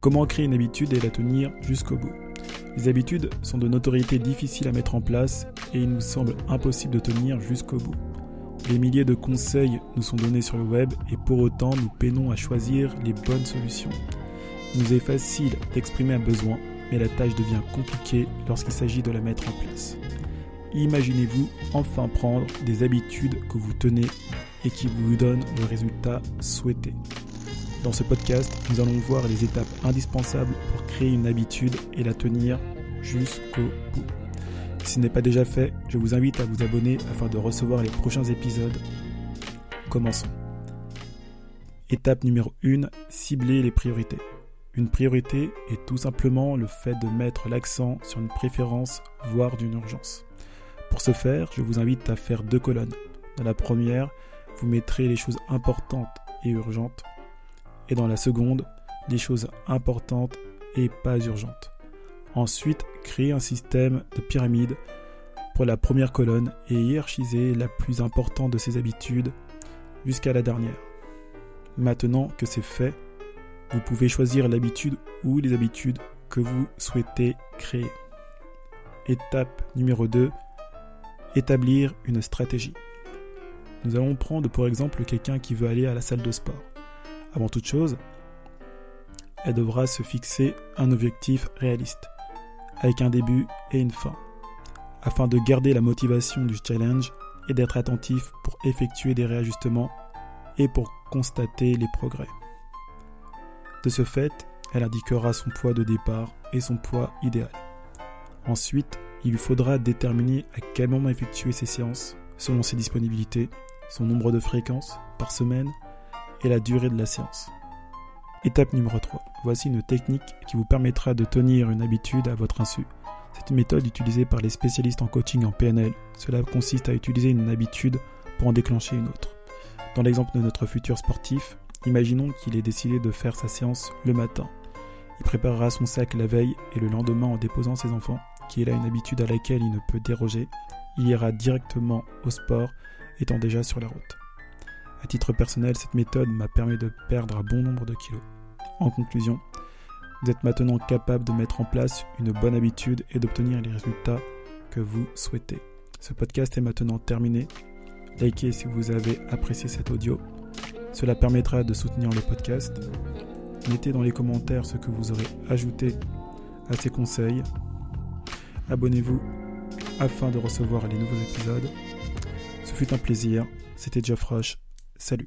Comment créer une habitude et la tenir jusqu'au bout Les habitudes sont de notoriété difficiles à mettre en place et il nous semble impossible de tenir jusqu'au bout. Des milliers de conseils nous sont donnés sur le web et pour autant nous peinons à choisir les bonnes solutions. Il nous est facile d'exprimer un besoin, mais la tâche devient compliquée lorsqu'il s'agit de la mettre en place. Imaginez-vous enfin prendre des habitudes que vous tenez et qui vous donnent le résultat souhaité. Dans ce podcast, nous allons voir les étapes indispensables pour créer une habitude et la tenir jusqu'au bout. Si ce n'est pas déjà fait, je vous invite à vous abonner afin de recevoir les prochains épisodes. Commençons. Étape numéro 1, cibler les priorités. Une priorité est tout simplement le fait de mettre l'accent sur une préférence, voire d'une urgence. Pour ce faire, je vous invite à faire deux colonnes. Dans la première, vous mettrez les choses importantes et urgentes et dans la seconde, des choses importantes et pas urgentes. Ensuite, créer un système de pyramide pour la première colonne et hiérarchiser la plus importante de ses habitudes jusqu'à la dernière. Maintenant que c'est fait, vous pouvez choisir l'habitude ou les habitudes que vous souhaitez créer. Étape numéro 2. Établir une stratégie. Nous allons prendre pour exemple quelqu'un qui veut aller à la salle de sport. Avant toute chose, elle devra se fixer un objectif réaliste, avec un début et une fin, afin de garder la motivation du challenge et d'être attentif pour effectuer des réajustements et pour constater les progrès. De ce fait, elle indiquera son poids de départ et son poids idéal. Ensuite, il lui faudra déterminer à quel moment effectuer ses séances selon ses disponibilités, son nombre de fréquences par semaine et la durée de la séance. Étape numéro 3. Voici une technique qui vous permettra de tenir une habitude à votre insu. C'est une méthode utilisée par les spécialistes en coaching en PNL. Cela consiste à utiliser une habitude pour en déclencher une autre. Dans l'exemple de notre futur sportif, imaginons qu'il ait décidé de faire sa séance le matin. Il préparera son sac la veille et le lendemain en déposant ses enfants, qui est là une habitude à laquelle il ne peut déroger, il ira directement au sport étant déjà sur la route. À titre personnel, cette méthode m'a permis de perdre un bon nombre de kilos. En conclusion, vous êtes maintenant capable de mettre en place une bonne habitude et d'obtenir les résultats que vous souhaitez. Ce podcast est maintenant terminé. Likez si vous avez apprécié cet audio. Cela permettra de soutenir le podcast. Mettez dans les commentaires ce que vous aurez ajouté à ces conseils. Abonnez-vous afin de recevoir les nouveaux épisodes. Ce fut un plaisir. C'était Geoff Roche. Salut